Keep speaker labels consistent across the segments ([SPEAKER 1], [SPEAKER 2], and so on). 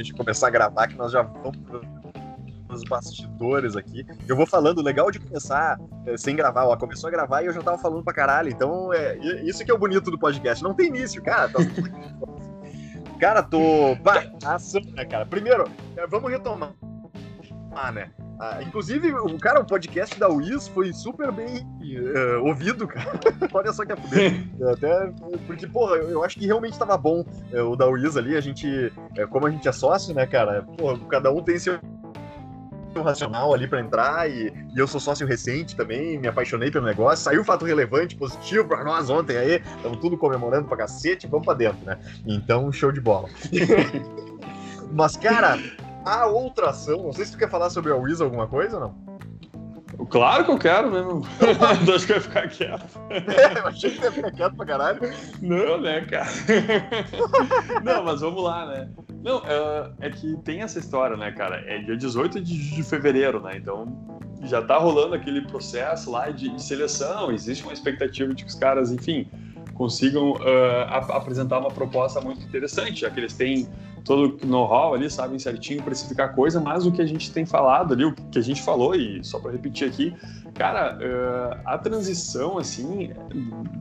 [SPEAKER 1] a gente começar a gravar, que nós já vamos nos bastidores aqui. Eu vou falando, legal de começar é, sem gravar, ó, começou a gravar e eu já tava falando pra caralho. Então, é, isso que é o bonito do podcast. Não tem início, cara. Tá... cara, tô. Bah, ação, né, cara? Primeiro, é, vamos retomar, ah, né? Ah, inclusive, o cara, o podcast da Wiz foi super bem uh, ouvido, cara. Olha só que é poder. Até porque, porra, eu, eu, acho que realmente tava bom uh, o da Wiz ali. A gente, uh, como a gente é sócio, né, cara? Porra, cada um tem seu racional ali para entrar e, e, eu sou sócio recente também, me apaixonei pelo negócio. Saiu fato relevante, positivo para nós ontem aí, estamos tudo comemorando pra cacete, vamos pra dentro, né? Então, show de bola. Mas, cara, a outra ação, não sei se tu quer falar sobre a Wiz alguma coisa ou não?
[SPEAKER 2] Claro que eu quero, né? Não acho que eu ia ficar quieto.
[SPEAKER 1] É, eu achei que ia ficar quieto pra caralho.
[SPEAKER 2] Não, né, cara? Não, mas vamos lá, né? Não, é, é, que tem essa história, né, cara? É dia 18 de, de fevereiro, né? Então já tá rolando aquele processo lá de, de, seleção, existe uma expectativa de que os caras, enfim, consigam uh, ap apresentar uma proposta muito interessante, já que eles têm todo o know-how ali, sabem certinho precificar coisa, mas o que a gente tem falado ali, o que a gente falou, e só para repetir aqui, cara, uh, a transição, assim,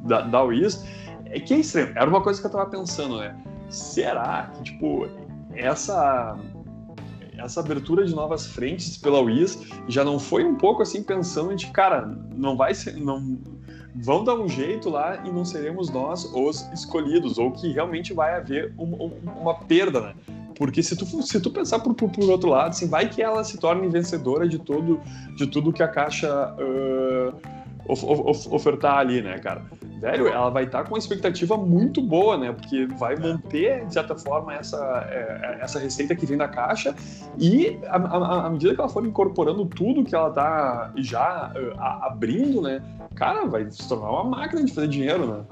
[SPEAKER 2] da, da Wiz, é que é estranho. Era uma coisa que eu tava pensando, né? Será que, tipo, essa essa abertura de novas frentes pela Wiz já não foi um pouco assim pensando de cara não vai ser não vão dar um jeito lá e não seremos nós os escolhidos, ou que realmente vai haver uma, uma perda, né? Porque se tu, se tu pensar por, por, por, outro lado, assim, vai que ela se torne vencedora de, todo, de tudo que a Caixa uh, of, of, ofertar ali, né, cara? Velho, ela vai estar tá com uma expectativa muito boa, né? Porque vai manter, de certa forma, essa, é, essa receita que vem da Caixa e à medida que ela for incorporando tudo que ela tá já uh, abrindo, né? cara, vai se tornar uma máquina de fazer dinheiro, né?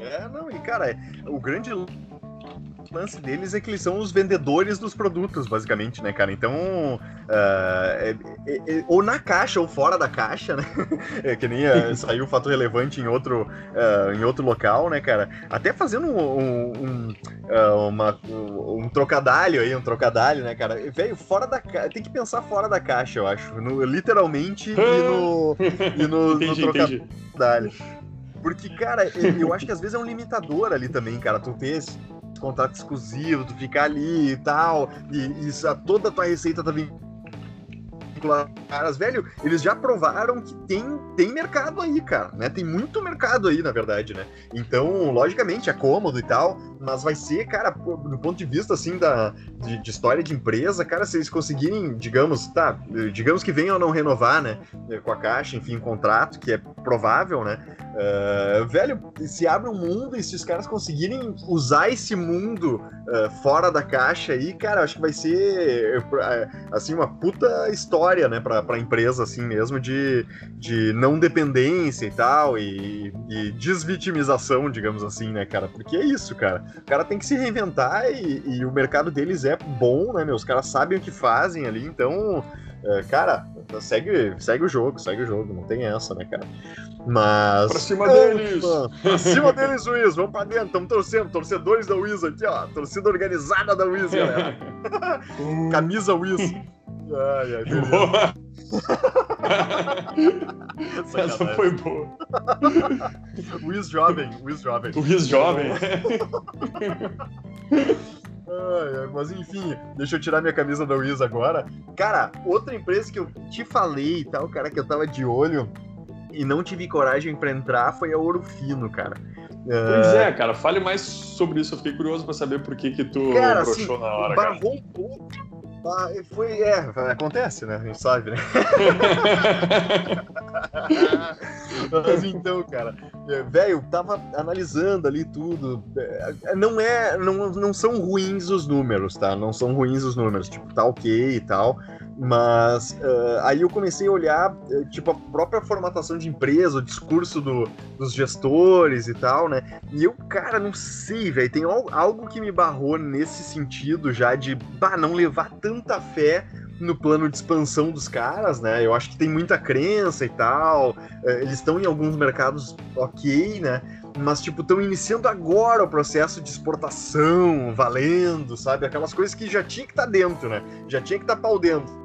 [SPEAKER 1] É, não, e cara, o grande lance deles é que eles são os vendedores dos produtos, basicamente, né, cara? Então, uh, é, é, é, ou na caixa ou fora da caixa, né? É, que nem uh, saiu o fato relevante em outro, uh, em outro local, né, cara? Até fazendo um, um, um, uma, um trocadalho aí, um trocadalho, né, cara? Velho, fora da caixa. Tem que pensar fora da caixa, eu acho. No, literalmente e no, e no, entendi, no trocadalho. Porque, cara, eu acho que às vezes é um limitador ali também, cara. Tu ter contrato exclusivo, tu ficar ali e tal, e, e toda a tua receita tá caras, velho, eles já provaram que tem, tem mercado aí, cara, né? Tem muito mercado aí, na verdade, né? Então, logicamente, é cômodo e tal, mas vai ser, cara, do ponto de vista, assim, da, de, de, história de empresa, cara, se eles conseguirem, digamos, tá, digamos que venham a não renovar, né, com a caixa, enfim, contrato, que é provável, né? Uh, velho, se abre um mundo e se os caras conseguirem usar esse mundo uh, fora da caixa aí, cara, acho que vai ser, assim, uma puta história, né, pra empresa, assim mesmo, de, de não dependência e tal, e, e desvitimização, digamos assim, né, cara? Porque é isso, cara. O cara tem que se reinventar e, e o mercado deles é bom, né, meu? Os caras sabem o que fazem ali, então é, cara, segue, segue o jogo, segue o jogo, não tem essa, né, cara? Mas.
[SPEAKER 2] Pra cima deles!
[SPEAKER 1] pra cima deles, Wiz, vamos pra dentro, estamos torcendo, torcedores da Wiz aqui, ó, torcida organizada da Wiz, galera. Camisa Wiz. Ai, ai,
[SPEAKER 2] beleza. Essa foi boa.
[SPEAKER 1] Wiz jovem, Wiz jovem.
[SPEAKER 2] O Wiz jovem.
[SPEAKER 1] Ai, mas enfim, deixa eu tirar minha camisa da Wiz agora. Cara, outra empresa que eu te falei e tal, cara, que eu tava de olho e não tive coragem para entrar foi a Ouro Fino, cara.
[SPEAKER 2] Pois uh... é, cara, fale mais sobre isso. Eu fiquei curioso para saber por que que tu
[SPEAKER 1] cara, assim, na hora, cara. um pouco. Ah, foi, é, acontece, né? A gente sabe, né? Mas então, cara, é, velho, tava analisando ali tudo. É, não é, não, não são ruins os números, tá? Não são ruins os números, tipo, tá ok e tal. Mas uh, aí eu comecei a olhar, eh, tipo, a própria formatação de empresa, o discurso do, dos gestores e tal, né? E eu, cara, não sei, velho, tem algo que me barrou nesse sentido já de, bah, não levar tanta fé no plano de expansão dos caras, né? Eu acho que tem muita crença e tal. Eh, eles estão em alguns mercados ok, né? mas, tipo, estão iniciando agora o processo de exportação, valendo, sabe? Aquelas coisas que já tinha que estar tá dentro, né? Já tinha que estar tá pau dentro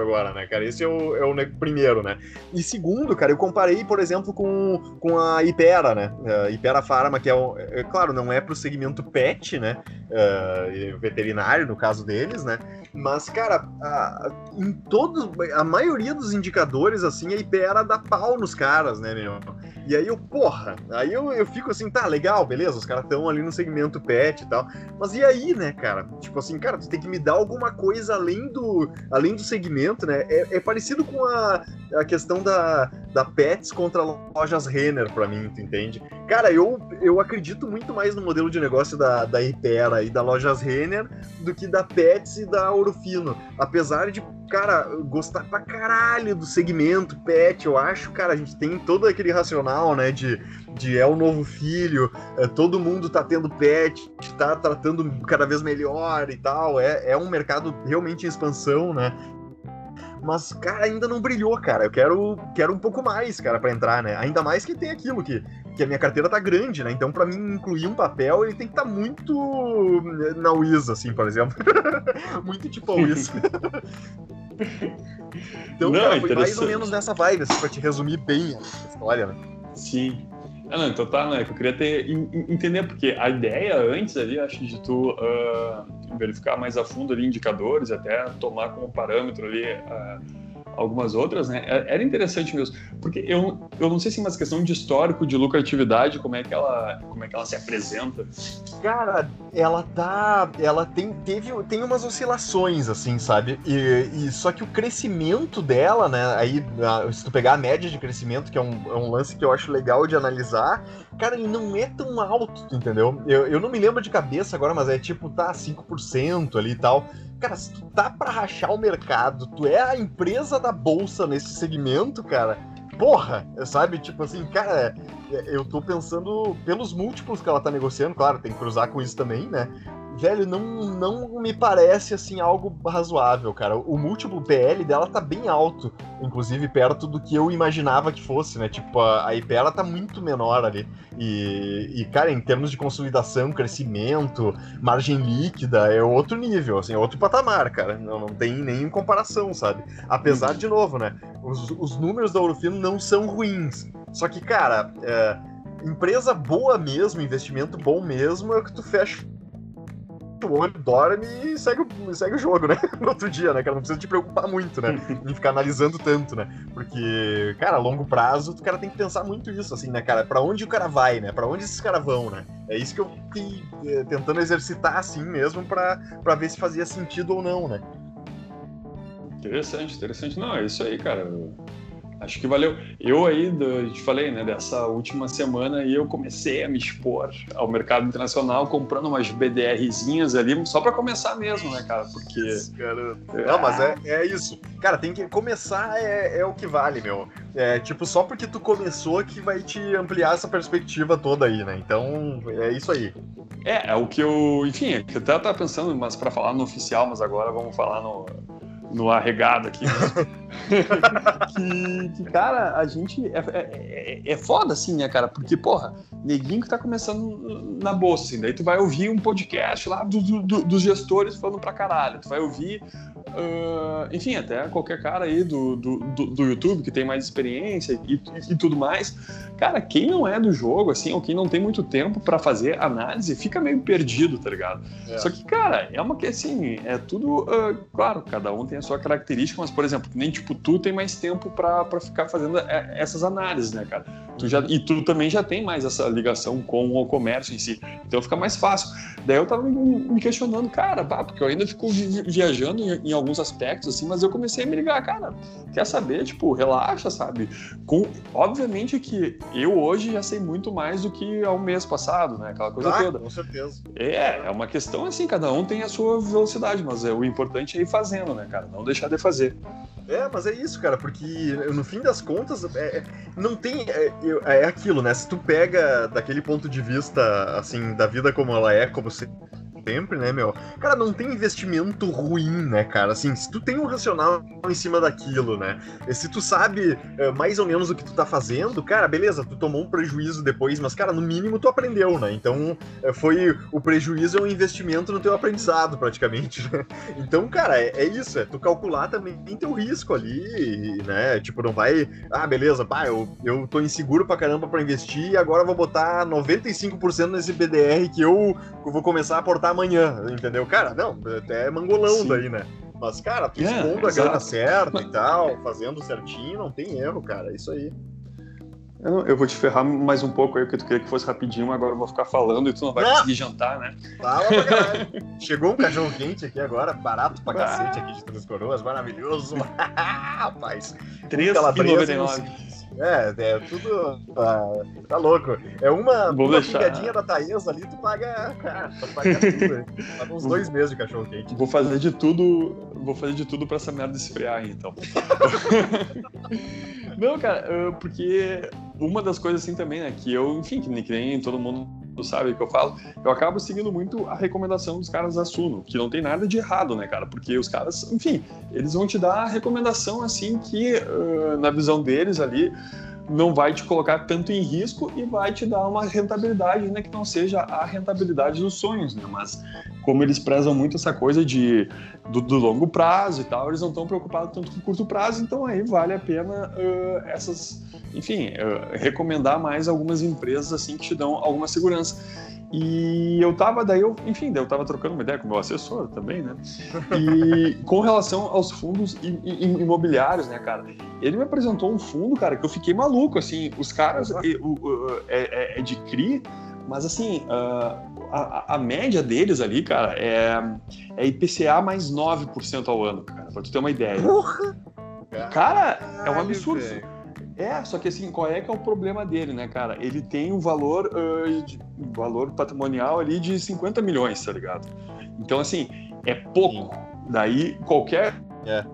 [SPEAKER 1] agora, né, cara? Esse é o, é o primeiro, né? E segundo, cara, eu comparei, por exemplo, com, com a Ipera, né? A Ipera Pharma, que é, um, é claro, não é pro segmento pet, né? Uh, veterinário, no caso deles, né? Mas, cara, a, em todos, a maioria dos indicadores, assim, a Ipera dá pau nos caras, né, meu? E aí eu, porra, aí eu, eu fico assim, tá, legal, beleza, os caras estão ali no segmento pet e tal. Mas e aí, né, cara? Tipo assim, cara, tu tem que me dar alguma coisa além do, além do segmento, né? É, é parecido com a, a questão da, da Pets contra lojas Renner, pra mim, tu entende? Cara, eu, eu acredito muito mais no modelo de negócio da, da Ipera e da lojas Renner do que da Pets e da Ouro Fino. Apesar de cara, gostar pra caralho do segmento pet, eu acho, cara, a gente tem todo aquele racional, né, de, de é o novo filho, é, todo mundo tá tendo pet, tá tratando cada vez melhor e tal, é, é um mercado realmente em expansão, né, mas, cara, ainda não brilhou, cara. Eu quero, quero um pouco mais, cara, para entrar, né? Ainda mais que tem aquilo que, que a minha carteira tá grande, né? Então, para mim incluir um papel, ele tem que estar tá muito na Wiz, assim, por exemplo. muito tipo a Wiz. então, não, cara, foi mais ou menos nessa vibe, assim, pra te resumir bem a história, né?
[SPEAKER 2] Sim. Ah, não, então tá, né? Eu queria ter, entender, porque a ideia antes ali, acho de tu uh, verificar mais a fundo ali indicadores, até tomar como parâmetro ali. Uh, algumas outras, né? É, era interessante mesmo, porque eu, eu não sei se é uma questão de histórico de lucratividade, como é que ela, como é que ela se apresenta.
[SPEAKER 1] Cara, ela tá, ela tem teve tem umas oscilações assim, sabe? E, e só que o crescimento dela, né? Aí se tu pegar a média de crescimento, que é um, é um lance que eu acho legal de analisar, cara, ele não é tão alto, entendeu? Eu, eu não me lembro de cabeça agora, mas é tipo tá 5% ali e tal. Cara, se tu tá pra rachar o mercado, tu é a empresa da bolsa nesse segmento, cara, porra, sabe? Tipo assim, cara, eu tô pensando pelos múltiplos que ela tá negociando, claro, tem que cruzar com isso também, né? Velho, não, não me parece assim algo razoável, cara. O múltiplo PL dela tá bem alto, inclusive perto do que eu imaginava que fosse, né? Tipo, a, a IP ela tá muito menor ali. E, e, cara, em termos de consolidação, crescimento, margem líquida, é outro nível, assim, é outro patamar, cara. Não, não tem nem comparação, sabe? Apesar, de novo, né? Os, os números da Ourofino não são ruins. Só que, cara, é, empresa boa mesmo, investimento bom mesmo, é o que tu fecha o olho, dorme e segue, o, segue o jogo, né? No outro dia, né, cara? Não precisa te preocupar muito, né? em ficar analisando tanto, né? Porque, cara, a longo prazo, o cara tem que pensar muito isso, assim, né, cara? Pra onde o cara vai, né? Pra onde esses caras vão, né? É isso que eu fiquei é, tentando exercitar, assim mesmo, pra, pra ver se fazia sentido ou não, né?
[SPEAKER 2] Interessante, interessante. Não, é isso aí, cara acho que valeu. Eu aí, eu te falei, né, dessa última semana aí eu comecei a me expor ao mercado internacional comprando umas BDRzinhas ali, só para começar mesmo, né, cara? Porque.
[SPEAKER 1] Cara, não, mas é, é isso. Cara, tem que começar, é, é o que vale, meu. É tipo, só porque tu começou que vai te ampliar essa perspectiva toda aí, né? Então, é isso aí.
[SPEAKER 2] É, é o que eu. Enfim, eu até tava pensando, mas para falar no oficial, mas agora vamos falar no no arregado aqui. que, que, cara, a gente. É, é, é, é, foda, assim, né, cara? Porque, porra, neguinho que tá começando na bolsa, assim. Daí tu vai ouvir um podcast lá do, do, dos gestores falando pra caralho. Tu vai ouvir, uh, enfim, até qualquer cara aí do, do, do, YouTube que tem mais experiência e, e, e, tudo mais. Cara, quem não é do jogo, assim, ou quem não tem muito tempo para fazer análise, fica meio perdido, tá ligado? É. Só que, cara, é uma que, assim, é tudo. Uh, claro, cada um tem a sua característica, mas, por exemplo, nem tipo, tu tem mais tempo para ficar fazendo é, essas análises, né, cara? Tu já, e tu também já tem mais essa ligação com o comércio em si, então fica mais fácil. Daí eu tava me questionando, cara, porque eu ainda fico viajando em, alguns aspectos, assim, mas eu comecei a me ligar, cara, quer saber, tipo, relaxa, sabe? Com, obviamente que eu hoje já sei muito mais do que ao mês passado, né? Aquela coisa ah, toda.
[SPEAKER 1] Com certeza.
[SPEAKER 2] É, é uma questão assim, cada um tem a sua velocidade, mas é, o importante é ir fazendo, né, cara? Não deixar de fazer.
[SPEAKER 1] É, mas é isso, cara, porque no fim das contas, é, é não tem. É, é, aquilo, né? Se tu pega daquele ponto de vista, assim, da vida como ela é, como se sempre, né, meu? Cara, não tem investimento ruim, né, cara? Assim, se tu tem um racional em cima daquilo, né? Se tu sabe uh, mais ou menos o que tu tá fazendo, cara, beleza, tu tomou um prejuízo depois, mas, cara, no mínimo tu aprendeu, né? Então, uh, foi o prejuízo é um investimento no teu aprendizado, praticamente, né? Então, cara, é, é, isso, é tu calcular também teu risco ali, né? Tipo, não vai, ah, beleza, pá, eu, eu tô inseguro pra caramba pra investir e agora vou botar 95% nesse BDR que eu vou começar a aportar amanhã, entendeu? Cara, não, até é mangolão Sim. daí, né? Mas, cara, tu é, expondo a grana certa e tal, fazendo certinho, não tem erro, cara. É isso aí.
[SPEAKER 2] Eu, eu, vou te ferrar mais um pouco aí, porque tu queria que fosse rapidinho, agora eu vou ficar falando e tu não vai conseguir jantar, né?
[SPEAKER 1] Fala pra caralho. Chegou um cachorro quente aqui agora, barato pra cacete aqui de Três Coroas, maravilhoso. Rapaz.
[SPEAKER 2] 3,99.
[SPEAKER 1] É, é tudo. Ah, tá louco. É uma, Vou uma pingadinha da Thaís ali, tu paga. Tu paga tudo. Paga uns dois meses de cachorro quente.
[SPEAKER 2] Vou fazer de tudo. Vou fazer de tudo pra essa merda esfriar, então. Não, cara, porque uma das coisas assim também, né, que eu, enfim, que nem todo mundo sabe que eu falo, eu acabo seguindo muito a recomendação dos caras da Suno, que não tem nada de errado, né, cara? Porque os caras, enfim, eles vão te dar a recomendação assim que, uh, na visão deles ali, não vai te colocar tanto em risco e vai te dar uma rentabilidade, né, que não seja a rentabilidade dos sonhos, né? Mas como eles prezam muito essa coisa de do, do longo prazo e tal, eles não estão preocupados tanto com o curto prazo, então aí vale a pena uh, essas, enfim, uh, recomendar mais algumas empresas assim que te dão alguma segurança. E eu tava, daí eu, enfim, daí eu tava trocando uma ideia com o meu assessor também, né? E com relação aos fundos imobiliários, né, cara? Ele me apresentou um fundo, cara, que eu fiquei maluco, assim, os caras, é, é, é de CRI, mas assim, uh, a, a, média deles ali, cara, é, é IPCA mais 9% ao ano, cara, pra tu ter uma ideia.
[SPEAKER 1] Porra!
[SPEAKER 2] Cara, é um absurdo. É, só que assim, qual é que é o problema dele, né, cara? Ele tem um valor, uh, de, valor patrimonial ali de 50 milhões, tá ligado? Então, assim, é pouco. Daí, qualquer é.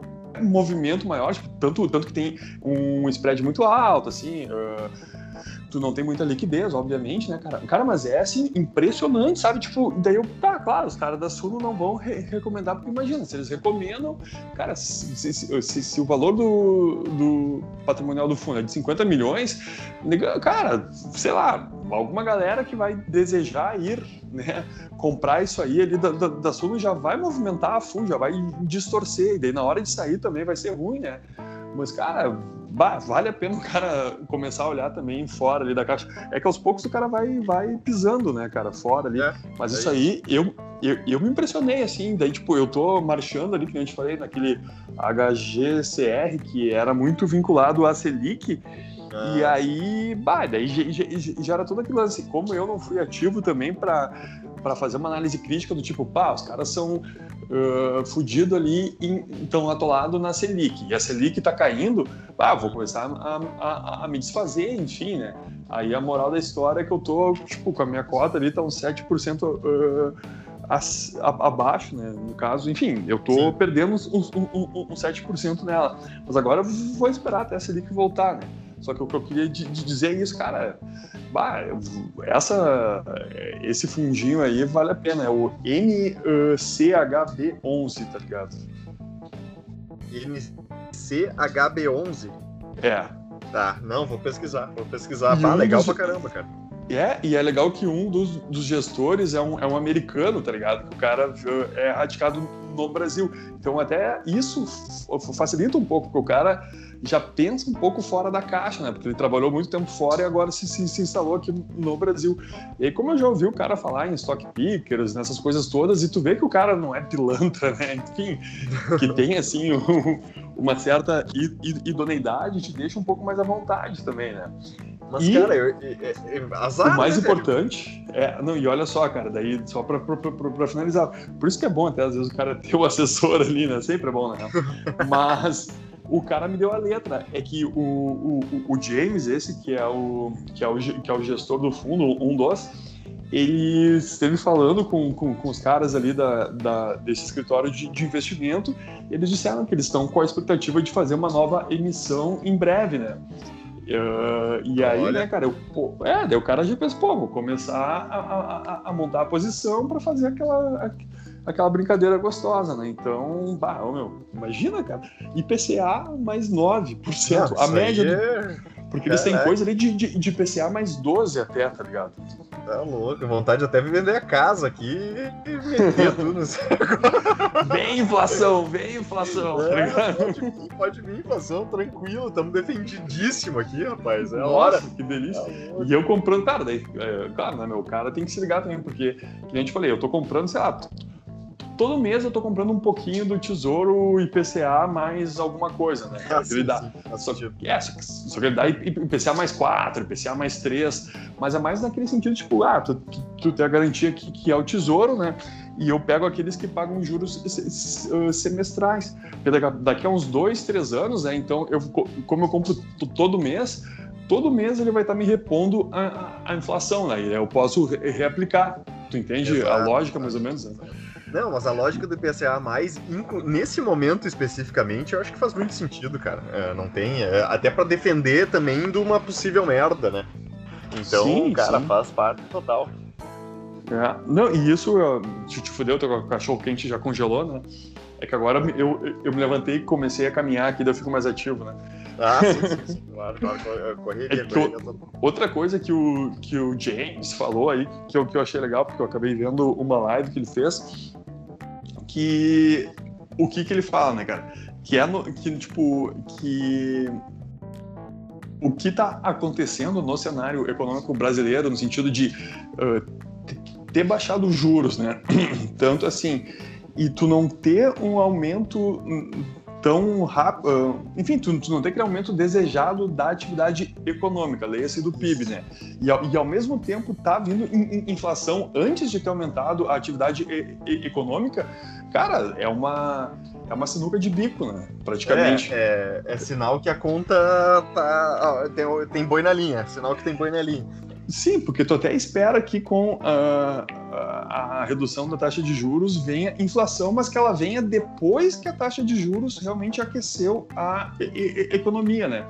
[SPEAKER 2] movimento maior, tipo, tanto, tanto que tem um spread muito alto, assim, uh, tu não tem muita liquidez, obviamente, né, cara? Cara, mas é assim, impressionante, sabe? Tipo, daí eu, tá, claro, os caras da Suno não vão re recomendar, porque imagina, se eles recomendam, cara, se, se, se, se o valor do, do, patrimonial do fundo é de 50 milhões, cara, sei lá, alguma galera que vai desejar ir, né, comprar isso aí ali da, da, da Suno já vai movimentar a fundo, já vai distorcer, e daí na hora de sair também vai ser ruim, né? Mas, cara, vale a pena o cara começar a olhar também fora ali da caixa. É que aos poucos o cara vai, vai pisando, né, cara, fora ali. É, Mas é isso aí, eu, eu, eu me impressionei, assim. Daí, tipo, eu tô marchando ali, que a gente falei, naquele HGCR, que era muito vinculado à Selic. Ah. E aí, bah, daí gera todo aquele lance. Como eu não fui ativo também para fazer uma análise crítica do tipo, pá, os caras são uh, fudido ali e estão atolado na Selic. E a Selic está caindo, ah, vou começar a, a, a, me desfazer, enfim, né? Aí a moral da história é que eu tô, tipo, com a minha cota ali tá uns 7% uh, abaixo, né? No caso, enfim, eu tô Sim. perdendo uns, uns, uns, uns 7% nela. Mas agora eu vou esperar até a Selic voltar, né? Só que o que eu queria dizer é isso, cara. Bah, essa, esse fundinho aí vale a pena. É o NCHB11, tá ligado?
[SPEAKER 1] NCHB11?
[SPEAKER 2] É.
[SPEAKER 1] Tá, não, vou pesquisar. Vou pesquisar. Bah, um legal dos... pra caramba, cara.
[SPEAKER 2] É, e é legal que um dos, dos gestores é um, é um americano, tá ligado? Que o cara é radicado no Brasil. Então, até isso facilita um pouco, porque o cara já pensa um pouco fora da caixa, né? Porque ele trabalhou muito tempo fora e agora se, se, se instalou aqui no Brasil. E aí, como eu já ouvi o cara falar em stock pickers, nessas coisas todas, e tu vê que o cara não é pilantra, né? Enfim, que tem, assim, um, uma certa idoneidade, te deixa um pouco mais à vontade também, né?
[SPEAKER 1] Mas, e cara, eu, eu, eu, azar,
[SPEAKER 2] o mais né, importante é. Não, e olha só, cara, daí só pra, pra, pra, pra, finalizar. Por isso que é bom até, às vezes, o cara ter o assessor ali, né? Sempre é bom, né? Mas o cara me deu a letra. É que o, o, o James, esse que é o, que, é o, que é o gestor do fundo, um dos, ele esteve falando com, com, com os caras ali da, da desse escritório de, de, investimento. eles disseram que eles estão com a expectativa de fazer uma nova emissão em breve, né? Uh, e aí, Olha. né, cara, eu, pô, é, daí o cara já pensa, pô, vou começar a, a, a montar a posição para fazer aquela, aquela brincadeira gostosa, né? Então, bah, meu, imagina, cara, IPCA mais 9%. Não, a média. É... Porque eles têm coisa ali de, de, de PCA mais 12 até, tá ligado?
[SPEAKER 1] Tá louco, vontade até de vender a casa aqui e meter tudo no
[SPEAKER 2] Vem inflação, vem inflação.
[SPEAKER 1] É, tá pode, vir, pode vir inflação, tranquilo, estamos defendidíssimo aqui, rapaz. É a hora.
[SPEAKER 2] que delícia. É e eu comprando, cara, daí, é, claro, né, meu cara tem que se ligar também, porque, que a gente falei, eu tô comprando, sei lá, todo mês eu tô comprando um pouquinho do Tesouro IPCA mais alguma coisa, né? Ah, sim, ele dá, só, que, é, só, só, que ele dá IPCA mais 4, IPCA mais 3, mas é mais naquele sentido, tipo, ah, tu, tu, tu tem a garantia que, que é o Tesouro, né? E eu pego aqueles que pagam juros semestrais. Daqui a uns dois, três anos, né? Então, eu, como eu compro todo mês, todo mês ele vai estar me repondo a, a, inflação, né? Eu posso reaplicar. Tu entende Exato. a lógica, mais ou menos? Né?
[SPEAKER 1] Não, mas a lógica do IPCA mais, nesse momento especificamente, eu acho que faz muito sentido, cara. É, não tem. É, até para defender também de uma possível merda, né? Então, sim, cara, sim. faz parte total.
[SPEAKER 2] É, não, e isso te, te fudeu, teu cachorro quente já congelou, né? É que agora eu, eu me levantei e comecei a caminhar aqui, daí eu fico mais ativo, né?
[SPEAKER 1] Ah, sim, sim, sim. claro, claro, correria, é correria.
[SPEAKER 2] Outra coisa que o, que o James falou aí, que eu, que eu achei legal, porque eu acabei vendo uma live que ele fez, que o que que ele fala, né, cara? Que é no, que tipo que o que está acontecendo no cenário econômico brasileiro no sentido de uh, ter baixado os juros, né? Tanto assim, e tu não ter um aumento tão rápido. Uh, enfim, tu, tu, não tem aquele aumento desejado da atividade econômica, leia-se do PIB, né? E ao, e ao, mesmo tempo tá vindo in, in, inflação antes de ter aumentado a atividade e, e, econômica, cara, é uma. É uma sinuca de bico, né? Praticamente.
[SPEAKER 1] É, é, é sinal que a conta tá. tem, tem boi na linha. Sinal que tem boi na linha.
[SPEAKER 2] Sim, porque tu até espera que com a, a, a, redução da taxa de juros venha inflação, mas que ela venha depois que a taxa de juros realmente aqueceu a e, e, economia, né?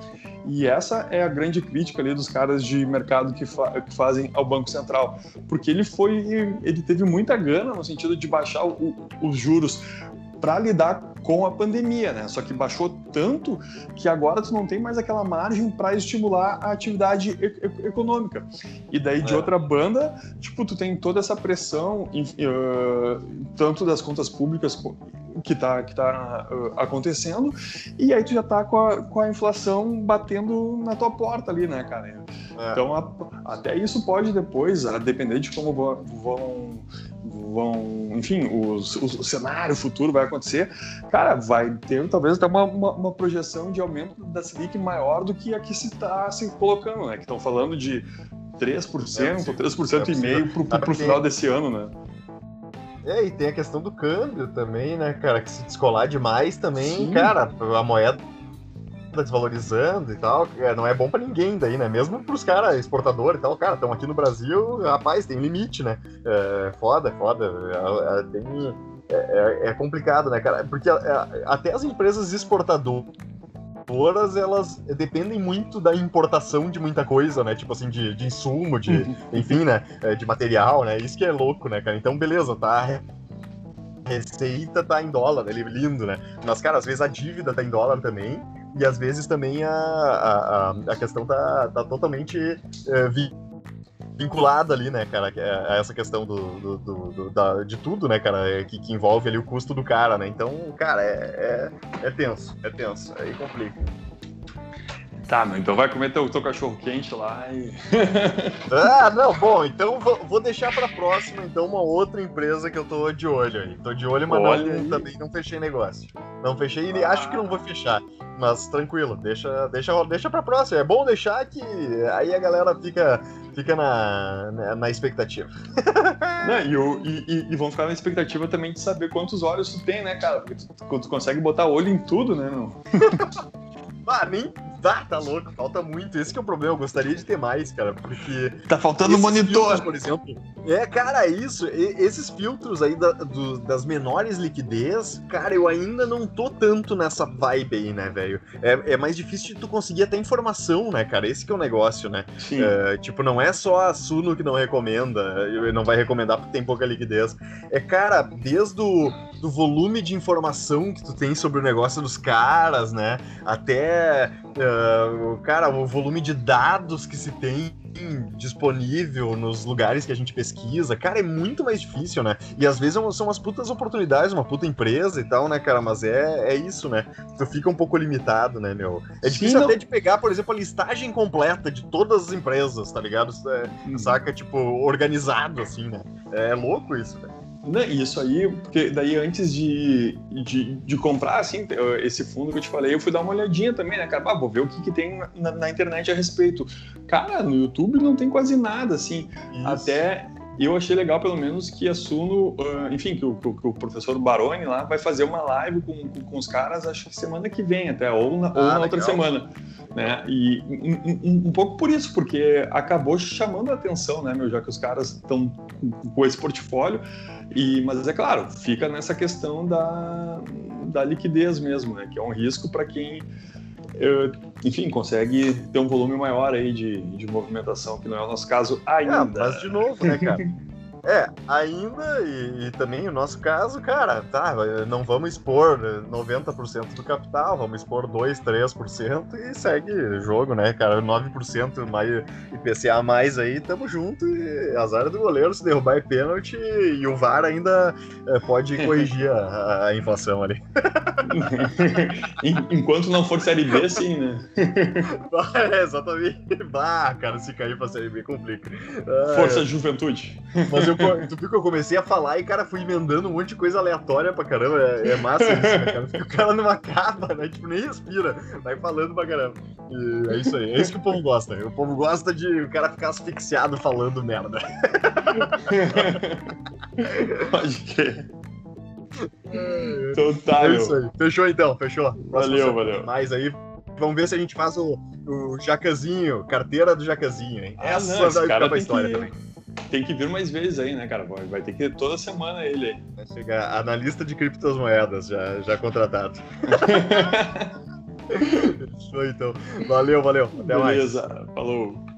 [SPEAKER 2] E essa é a grande crítica ali dos caras de mercado que, fa que fazem ao Banco Central, porque ele foi, ele teve muita gana no sentido de baixar o, os juros para lidar com a pandemia, né? Só que baixou tanto que agora tu não tem mais aquela margem para estimular a atividade e econômica. E daí de é. outra banda, tipo, tu tem toda essa pressão, uh, tanto das contas públicas que está que tá, uh, acontecendo, e aí tu já tá com a, com a inflação batendo na tua porta ali, né, cara? É. Então, a, até isso pode depois, a depender de como vão, vão enfim, os, os, o cenário futuro vai acontecer, cara, vai ter talvez até uma, uma, uma projeção de aumento da Selic maior do que a que se está se colocando, né? Que estão falando de 3%, é 3% é e meio para o final desse ano, né?
[SPEAKER 1] É, e tem a questão do câmbio também, né, cara? Que se descolar demais também, Sim. cara, a moeda tá desvalorizando e tal, é, não é bom para ninguém daí, né? Mesmo pros caras exportadores e tal, cara, estão aqui no Brasil, rapaz, tem limite, né? É foda, foda. É, é, tem, é, é, é, complicado, né, cara? Porque até as empresas exportadoras elas dependem muito da importação de muita coisa, né? Tipo assim, de, de insumo, de, enfim, né? De material, né? Isso que é louco, né, cara? Então, beleza, tá? receita tá em dólar, né? lindo, né? Mas, cara, às vezes a dívida tá em dólar também, e às vezes também a, a, a questão tá, tá totalmente é, vinculada ali, né, cara, a essa questão do, do, do, do da, de tudo, né, cara, é, que, que, envolve ali o custo do cara, né? Então, cara, é, é, é tenso, é tenso, aí complica.
[SPEAKER 2] Tá, meu, então vai comer teu, teu cachorro quente lá e.
[SPEAKER 1] ah, não, bom, então vou, vou deixar pra próxima, então, uma outra empresa que eu tô de olho aí. Tô de olho, mas não, também não fechei negócio. Não fechei e ah. acho que não vou fechar. Mas tranquilo, deixa, deixa, deixa pra próxima. É bom deixar que aí a galera fica, fica na, na, na expectativa.
[SPEAKER 2] não, e, o, e, e, vão ficar na expectativa também de saber quantos olhos tu tem, né, cara? Porque tu, tu consegue botar olho em tudo, né, meu?
[SPEAKER 1] ah, nem Tá, tá louco, falta muito. Esse é o problema. Eu gostaria de ter mais, cara, porque.
[SPEAKER 2] Tá faltando monitor.
[SPEAKER 1] Filtros, por exemplo. É, cara, isso. esses filtros aí da, do, das menores liquidez, cara, eu ainda não tô tanto nessa vibe aí, né, velho? É, é mais difícil de tu conseguir até informação, né, cara? Esse que é o negócio, né?
[SPEAKER 2] Sim.
[SPEAKER 1] É, tipo, não é só a Suno que não recomenda, não vai recomendar porque tem pouca liquidez. É, cara, desde o do volume de informação que tu tem sobre o negócio dos caras, né? Até, uh, cara, o volume de dados que se tem disponível nos lugares que a gente pesquisa, cara, é muito mais difícil, né? E às vezes é são umas putas oportunidades, uma puta empresa e tal, né, cara? Mas é, é isso, né? Tu fica um pouco limitado, né, meu? É difícil Sim, até de pegar, por exemplo, a listagem completa de todas as empresas, tá ligado? É, hum. Saca, tipo, organizado, assim, né? É louco isso, né?
[SPEAKER 2] Não, isso aí, porque daí antes de, de, de, comprar, assim, esse fundo que eu te falei, eu fui dar uma olhadinha também, né, cara? Ah, vou ver o que, que tem na, na, internet a respeito. Cara, no YouTube não tem quase nada, assim. Isso. Até eu achei legal, pelo menos, que a Suno, enfim, que o, que o, professor Baroni lá vai fazer uma live com, com, com, os caras, acho que semana que vem até, ou na, ah, ou na outra semana. Né? E um, um, pouco por isso, porque acabou chamando a atenção, né, meu, já que os caras estão com esse portfólio. E, mas é claro, fica nessa questão da, da liquidez mesmo, né? Que é um risco para quem, enfim, consegue ter um volume maior aí de, de movimentação, que não é o nosso caso ainda.
[SPEAKER 1] É, mas de novo, né, cara? É, ainda, e, e, também o nosso caso, cara, tá, não vamos expor 90% do capital, vamos expor 2, 3% e segue o jogo, né, cara? 9% mais IPCA mais aí, tamo junto e azar do goleiro se derrubar é pênalti e o VAR ainda é, pode corrigir a, a, inflação ali.
[SPEAKER 2] Enquanto não for Série B, sim, né?
[SPEAKER 1] é, exatamente. Bah, cara, se cair pra Série B complica.
[SPEAKER 2] Força Juventude.
[SPEAKER 1] Mas eu, tu viu que eu comecei a falar e, cara, fui emendando um monte de coisa aleatória pra caramba. É, é massa isso, né, cara? o cara não acaba, né? Tipo, nem respira. Vai falando pra caramba. E é isso aí. É isso que o povo gosta. O povo gosta de o cara ficar asfixiado falando merda.
[SPEAKER 2] Pode crer. Então tá,
[SPEAKER 1] é isso aí. Fechou então, fechou.
[SPEAKER 2] Valeu, valeu.
[SPEAKER 1] Mais aí. Vamos ver se a gente faz o, o Jacazinho, carteira do Jacazinho, hein?
[SPEAKER 2] Ah, Essa não, vai ficar pra história que... também tem que vir mais vezes aí, né, cara? Vai ter que ir toda semana ele aí.
[SPEAKER 1] Vai chegar analista de criptomoedas já, já contratado. Show então. Valeu, valeu. Até
[SPEAKER 2] Beleza.
[SPEAKER 1] mais.
[SPEAKER 2] Falou.